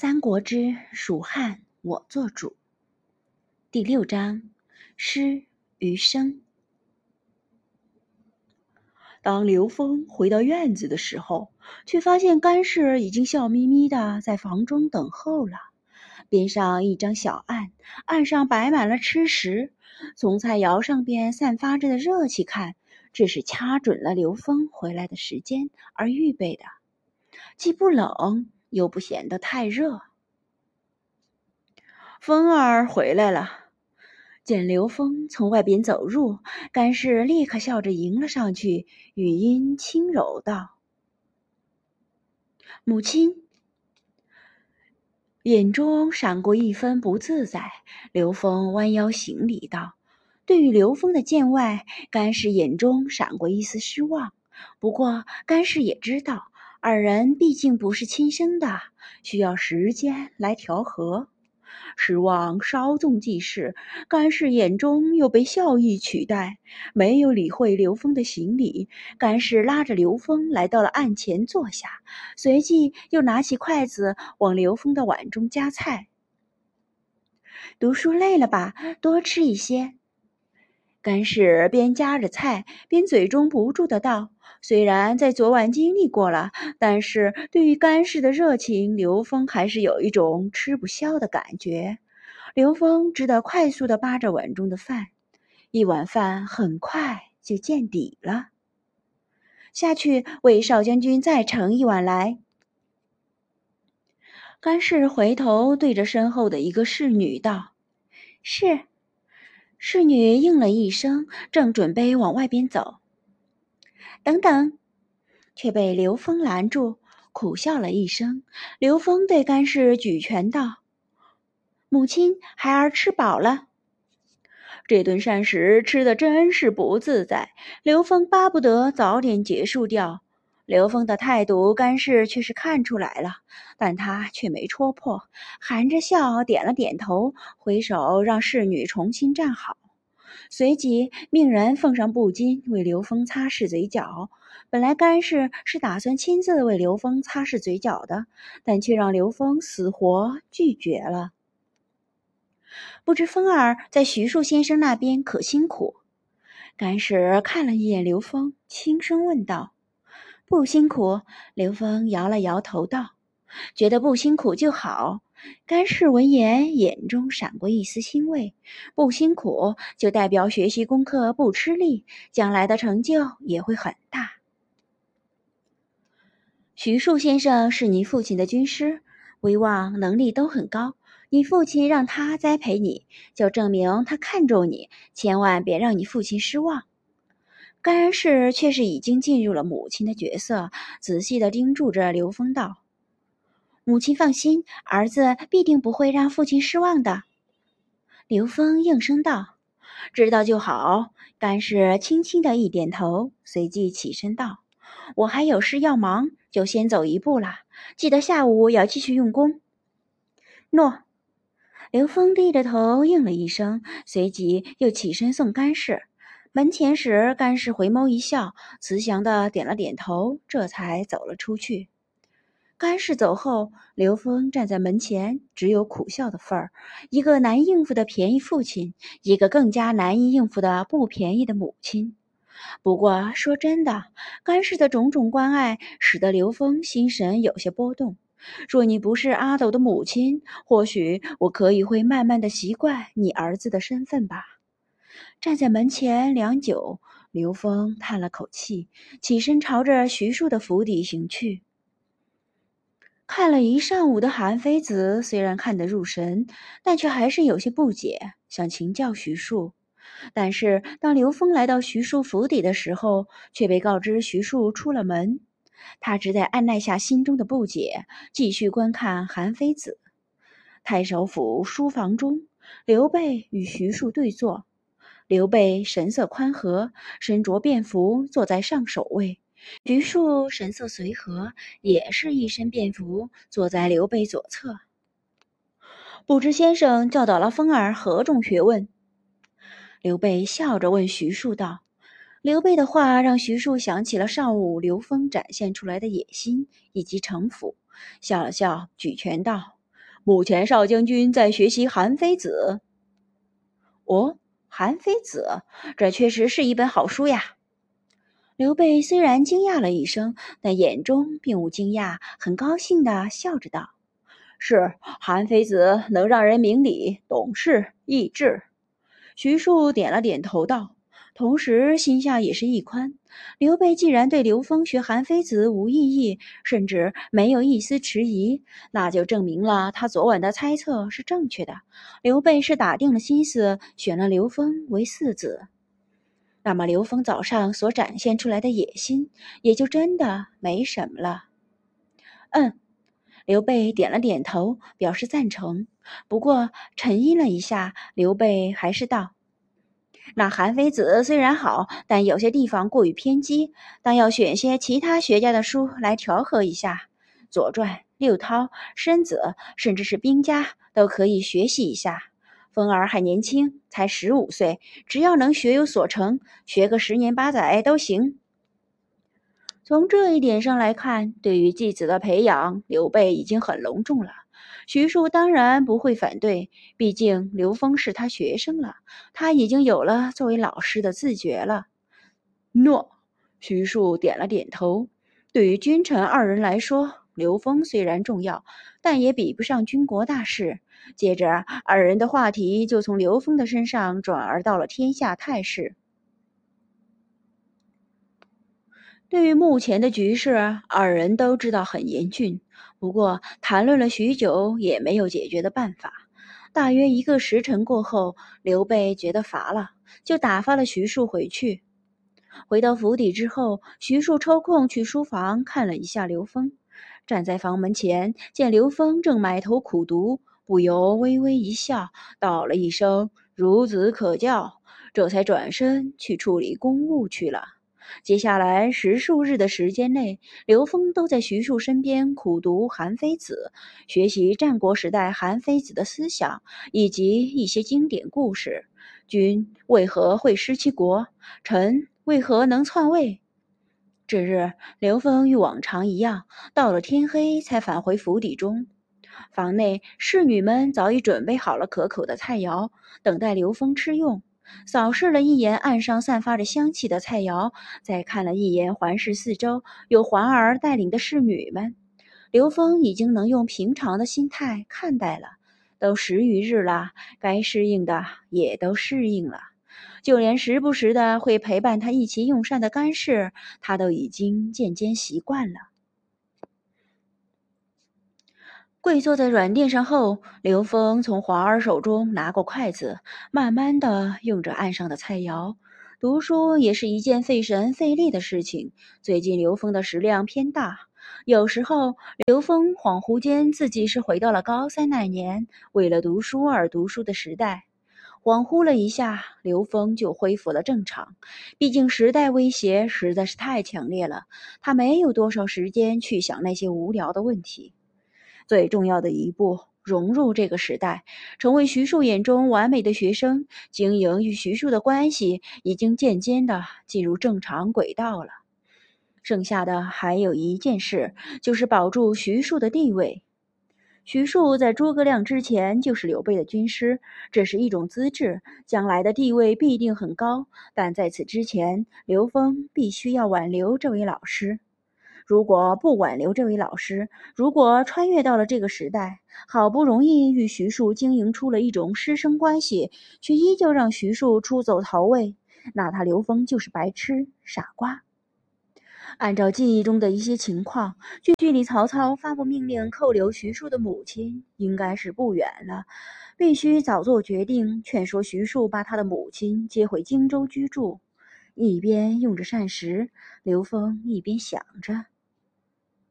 三国之蜀汉我做主第六章诗余生。当刘峰回到院子的时候，却发现干氏已经笑眯眯的在房中等候了。边上一张小案，案上摆满了吃食，从菜肴上边散发着的热气看，这是掐准了刘峰回来的时间而预备的，既不冷。又不显得太热。风儿回来了，见刘峰从外边走入，干氏立刻笑着迎了上去，语音轻柔道：“母亲。”眼中闪过一分不自在。刘峰弯腰行礼道：“对于刘峰的见外，干氏眼中闪过一丝失望。不过干氏也知道。”二人毕竟不是亲生的，需要时间来调和。失望稍纵即逝，甘氏眼中又被笑意取代，没有理会刘峰的行礼。甘氏拉着刘峰来到了案前坐下，随即又拿起筷子往刘峰的碗中夹菜。读书累了吧？多吃一些。甘氏边夹着菜，边嘴中不住的道。虽然在昨晚经历过了，但是对于干氏的热情，刘峰还是有一种吃不消的感觉。刘峰只得快速的扒着碗中的饭，一碗饭很快就见底了。下去为少将军再盛一碗来。干氏回头对着身后的一个侍女道：“是。”侍女应了一声，正准备往外边走。等等，却被刘峰拦住，苦笑了一声。刘峰对干氏举拳道：“母亲，孩儿吃饱了。”这顿膳食吃的真是不自在。刘峰巴不得早点结束掉。刘峰的态度，干氏却是看出来了，但他却没戳破，含着笑点了点头，挥手让侍女重新站好。随即命人奉上布巾，为刘峰擦拭嘴角。本来干氏是打算亲自为刘峰擦拭嘴角的，但却让刘峰死活拒绝了。不知风儿在徐庶先生那边可辛苦？干氏看了一眼刘峰，轻声问道：“不辛苦。”刘峰摇了摇头道：“觉得不辛苦就好。”甘氏闻言，眼中闪过一丝欣慰。不辛苦，就代表学习功课不吃力，将来的成就也会很大。徐庶先生是你父亲的军师，威望、能力都很高。你父亲让他栽培你，就证明他看重你，千万别让你父亲失望。甘氏却是已经进入了母亲的角色，仔细的盯住着刘峰道。母亲放心，儿子必定不会让父亲失望的。刘峰应声道：“知道就好。”甘氏轻轻的一点头，随即起身道：“我还有事要忙，就先走一步了。记得下午要继续用功。”诺。刘峰低着头应了一声，随即又起身送甘氏。门前时，甘氏回眸一笑，慈祥的点了点头，这才走了出去。甘氏走后，刘峰站在门前，只有苦笑的份儿。一个难应付的便宜父亲，一个更加难以应付的不便宜的母亲。不过说真的，甘氏的种种关爱，使得刘峰心神有些波动。若你不是阿斗的母亲，或许我可以会慢慢的习惯你儿子的身份吧。站在门前良久，刘峰叹了口气，起身朝着徐庶的府邸行去。看了一上午的韩非子，虽然看得入神，但却还是有些不解，想请教徐庶。但是当刘峰来到徐庶府邸的时候，却被告知徐庶出了门。他只得按耐下心中的不解，继续观看韩非子。太守府书房中，刘备与徐庶对坐。刘备神色宽和，身着便服，坐在上首位。徐庶神色随和，也是一身便服，坐在刘备左侧。不知先生教导了风儿何种学问？刘备笑着问徐庶道。刘备的话让徐庶想起了上午刘封展现出来的野心以及城府，笑了笑，举拳道：“目前少将军在学习《韩非子》。哦，《韩非子》，这确实是一本好书呀。刘备虽然惊讶了一声，但眼中并无惊讶，很高兴地笑着道：“是，韩非子能让人明理、懂事、益智。”徐庶点了点头道。同时，心下也是一宽。刘备既然对刘封学韩非子无异议，甚至没有一丝迟疑，那就证明了他昨晚的猜测是正确的。刘备是打定了心思选了刘封为嗣子，那么刘峰早上所展现出来的野心，也就真的没什么了。嗯，刘备点了点头，表示赞成。不过沉吟了一下，刘备还是道。那韩非子虽然好，但有些地方过于偏激，但要选些其他学家的书来调和一下，《左传》、六韬、申子，甚至是兵家都可以学习一下。风儿还年轻，才十五岁，只要能学有所成，学个十年八载都行。从这一点上来看，对于继子的培养，刘备已经很隆重了。徐庶当然不会反对，毕竟刘峰是他学生了，他已经有了作为老师的自觉了。诺，徐庶点了点头。对于君臣二人来说，刘峰虽然重要，但也比不上军国大事。接着，二人的话题就从刘峰的身上转而到了天下态势。对于目前的局势，二人都知道很严峻。不过谈论了许久，也没有解决的办法。大约一个时辰过后，刘备觉得乏了，就打发了徐庶回去。回到府邸之后，徐庶抽空去书房看了一下刘峰。站在房门前，见刘峰正埋头苦读，不由微微一笑，道了一声“孺子可教”，这才转身去处理公务去了。接下来十数日的时间内，刘峰都在徐庶身边苦读《韩非子》，学习战国时代韩非子的思想以及一些经典故事。君为何会失其国？臣为何能篡位？这日，刘峰与往常一样，到了天黑才返回府邸中。房内侍女们早已准备好了可口的菜肴，等待刘峰吃用。扫视了一眼岸上散发着香气的菜肴，再看了一眼环视四周有环儿带领的侍女们，刘峰已经能用平常的心态看待了。都十余日了，该适应的也都适应了，就连时不时的会陪伴他一起用膳的干事，他都已经渐渐习惯了。跪坐在软垫上后，刘峰从华儿手中拿过筷子，慢慢的用着案上的菜肴。读书也是一件费神费力的事情。最近刘峰的食量偏大，有时候刘峰恍惚间自己是回到了高三那年为了读书而读书的时代。恍惚了一下，刘峰就恢复了正常。毕竟时代威胁实在是太强烈了，他没有多少时间去想那些无聊的问题。最重要的一步，融入这个时代，成为徐庶眼中完美的学生。经营与徐庶的关系已经渐渐的进入正常轨道了。剩下的还有一件事，就是保住徐庶的地位。徐庶在诸葛亮之前就是刘备的军师，这是一种资质，将来的地位必定很高。但在此之前，刘封必须要挽留这位老师。如果不挽留这位老师，如果穿越到了这个时代，好不容易与徐庶经营出了一种师生关系，却依旧让徐庶出走逃位，那他刘峰就是白痴傻瓜。按照记忆中的一些情况，距距离曹操发布命令扣留徐庶的母亲，应该是不远了。必须早做决定，劝说徐庶把他的母亲接回荆州居住。一边用着膳食，刘峰一边想着。